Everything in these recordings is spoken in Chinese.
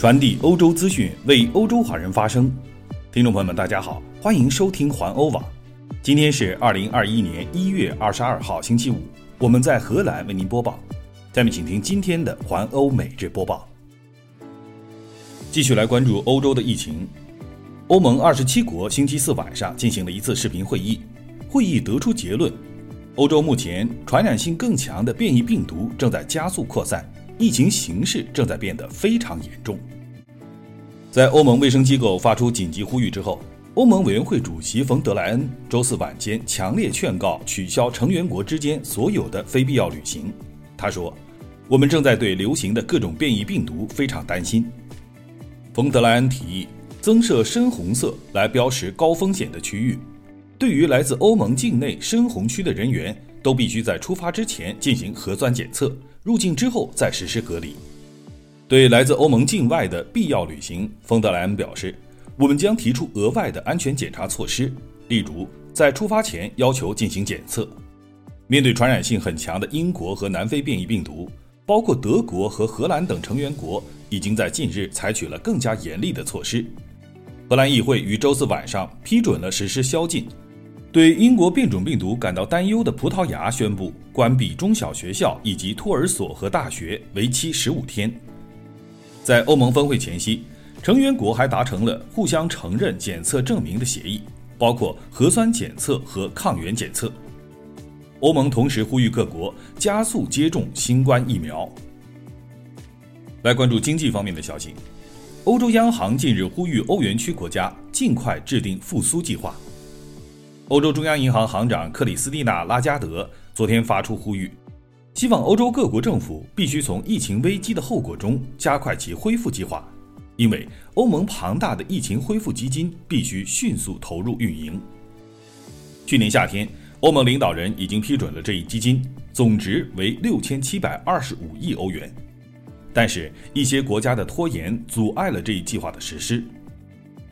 传递欧洲资讯，为欧洲华人发声。听众朋友们，大家好，欢迎收听环欧网。今天是二零二一年一月二十二号，星期五。我们在荷兰为您播报。下面请听今天的环欧每日播报。继续来关注欧洲的疫情。欧盟二十七国星期四晚上进行了一次视频会议，会议得出结论：欧洲目前传染性更强的变异病毒正在加速扩散。疫情形势正在变得非常严重。在欧盟卫生机构发出紧急呼吁之后，欧盟委员会主席冯德莱恩周四晚间强烈劝告取消成员国之间所有的非必要旅行。他说：“我们正在对流行的各种变异病毒非常担心。”冯德莱恩提议增设深红色来标识高风险的区域，对于来自欧盟境内深红区的人员，都必须在出发之前进行核酸检测。入境之后再实施隔离。对来自欧盟境外的必要旅行，冯德莱恩表示：“我们将提出额外的安全检查措施，例如在出发前要求进行检测。”面对传染性很强的英国和南非变异病毒，包括德国和荷兰等成员国已经在近日采取了更加严厉的措施。荷兰议会于周四晚上批准了实施宵禁。对英国变种病毒感到担忧的葡萄牙宣布关闭中小学校以及托儿所和大学，为期十五天。在欧盟峰会前夕，成员国还达成了互相承认检测证明的协议，包括核酸检测和抗原检测。欧盟同时呼吁各国加速接种新冠疫苗。来关注经济方面的消息，欧洲央行近日呼吁欧元区国家尽快制定复苏计划。欧洲中央银行行长克里斯蒂娜·拉加德昨天发出呼吁，希望欧洲各国政府必须从疫情危机的后果中加快其恢复计划，因为欧盟庞大的疫情恢复基金必须迅速投入运营。去年夏天，欧盟领导人已经批准了这一基金，总值为六千七百二十五亿欧元，但是，一些国家的拖延阻碍了这一计划的实施。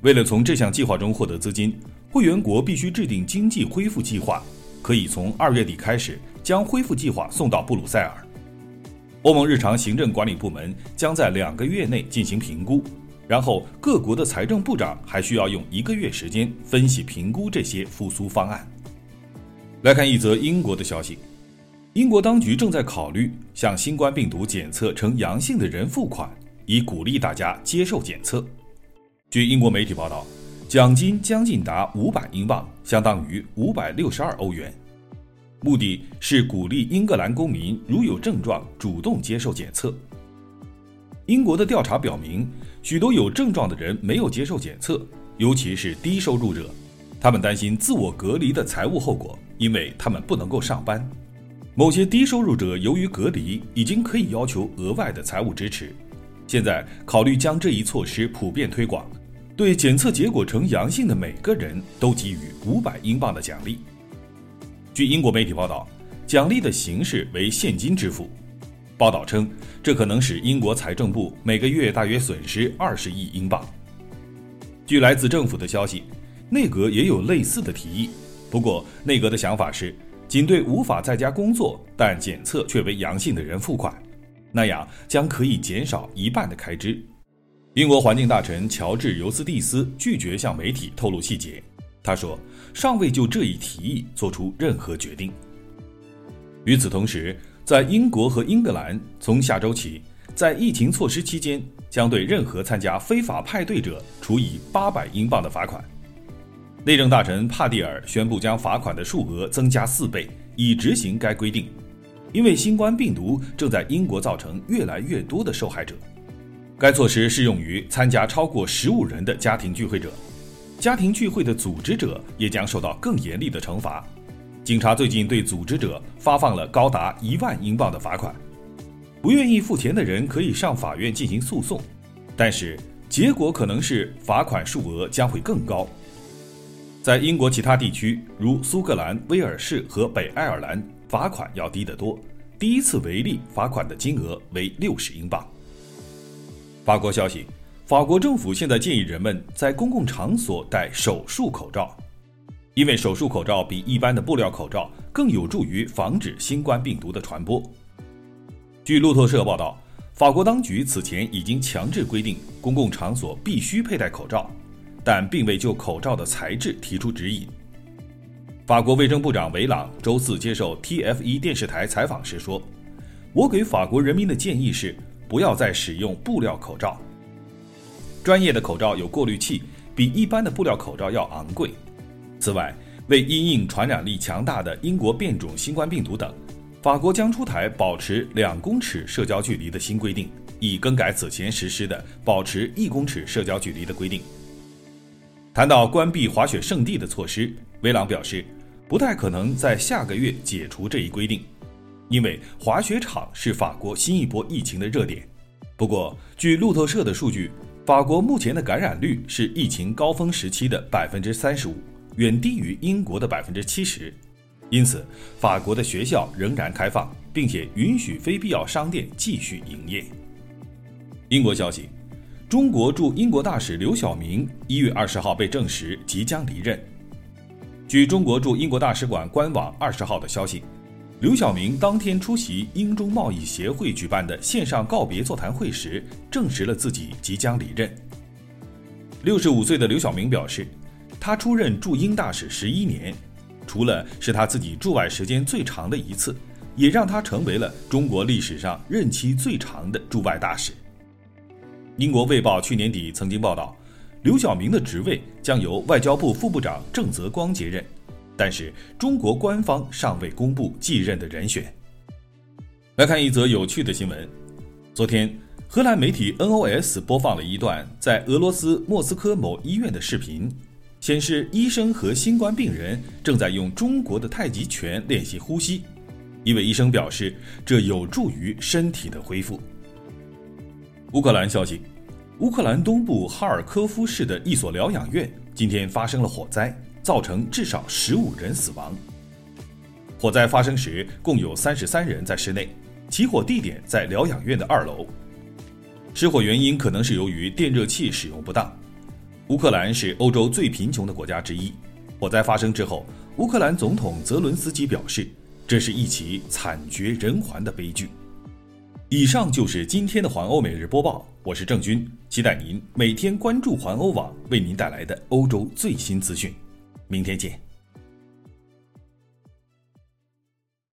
为了从这项计划中获得资金，会员国必须制定经济恢复计划，可以从二月底开始将恢复计划送到布鲁塞尔。欧盟日常行政管理部门将在两个月内进行评估，然后各国的财政部长还需要用一个月时间分析评估这些复苏方案。来看一则英国的消息：英国当局正在考虑向新冠病毒检测呈阳性的人付款，以鼓励大家接受检测。据英国媒体报道。奖金将近达五百英镑，相当于五百六十二欧元。目的是鼓励英格兰公民如有症状主动接受检测。英国的调查表明，许多有症状的人没有接受检测，尤其是低收入者。他们担心自我隔离的财务后果，因为他们不能够上班。某些低收入者由于隔离，已经可以要求额外的财务支持。现在考虑将这一措施普遍推广。对检测结果呈阳性的每个人都给予五百英镑的奖励。据英国媒体报道，奖励的形式为现金支付。报道称，这可能使英国财政部每个月大约损失二十亿英镑。据来自政府的消息，内阁也有类似的提议，不过内阁的想法是仅对无法在家工作但检测却为阳性的人付款，那样将可以减少一半的开支。英国环境大臣乔治·尤斯蒂斯拒绝向媒体透露细节。他说：“尚未就这一提议做出任何决定。”与此同时，在英国和英格兰，从下周起，在疫情措施期间，将对任何参加非法派对者处以八百英镑的罚款。内政大臣帕蒂尔宣布将罚款的数额增加四倍，以执行该规定，因为新冠病毒正在英国造成越来越多的受害者。该措施适用于参加超过十五人的家庭聚会者，家庭聚会的组织者也将受到更严厉的惩罚。警察最近对组织者发放了高达一万英镑的罚款。不愿意付钱的人可以上法院进行诉讼，但是结果可能是罚款数额将会更高。在英国其他地区，如苏格兰、威尔士和北爱尔兰，罚款要低得多。第一次违例罚款的金额为六十英镑。法国消息，法国政府现在建议人们在公共场所戴手术口罩，因为手术口罩比一般的布料口罩更有助于防止新冠病毒的传播。据路透社报道，法国当局此前已经强制规定公共场所必须佩戴口罩，但并未就口罩的材质提出指引。法国卫生部长维朗周四接受 TF1 电视台采访时说：“我给法国人民的建议是，不要再使用布料口罩。专业的口罩有过滤器，比一般的布料口罩要昂贵。此外，为因应传染力强大的英国变种新冠病毒等。”法国将出台保持两公尺社交距离的新规定，以更改此前实施的保持一公尺社交距离的规定。谈到关闭滑雪圣地的措施，威朗表示，不太可能在下个月解除这一规定，因为滑雪场是法国新一波疫情的热点。不过，据路透社的数据，法国目前的感染率是疫情高峰时期的百分之三十五，远低于英国的百分之七十。因此，法国的学校仍然开放，并且允许非必要商店继续营业。英国消息，中国驻英国大使刘晓明一月二十号被证实即将离任。据中国驻英国大使馆官网二十号的消息，刘晓明当天出席英中贸易协会举办的线上告别座谈会时，证实了自己即将离任。六十五岁的刘晓明表示，他出任驻英大使十一年。除了是他自己驻外时间最长的一次，也让他成为了中国历史上任期最长的驻外大使。英国《卫报》去年底曾经报道，刘晓明的职位将由外交部副部长郑泽光接任，但是中国官方尚未公布继任的人选。来看一则有趣的新闻：昨天，荷兰媒体 NOS 播放了一段在俄罗斯莫斯科某医院的视频。显示医生和新冠病人正在用中国的太极拳练习呼吸，一位医生表示这有助于身体的恢复。乌克兰消息，乌克兰东部哈尔科夫市的一所疗养院今天发生了火灾，造成至少十五人死亡。火灾发生时共有三十三人在室内，起火地点在疗养院的二楼。失火原因可能是由于电热器使用不当。乌克兰是欧洲最贫穷的国家之一。火灾发生之后，乌克兰总统泽伦斯基表示，这是一起惨绝人寰的悲剧。以上就是今天的环欧每日播报，我是郑军，期待您每天关注环欧网为您带来的欧洲最新资讯。明天见。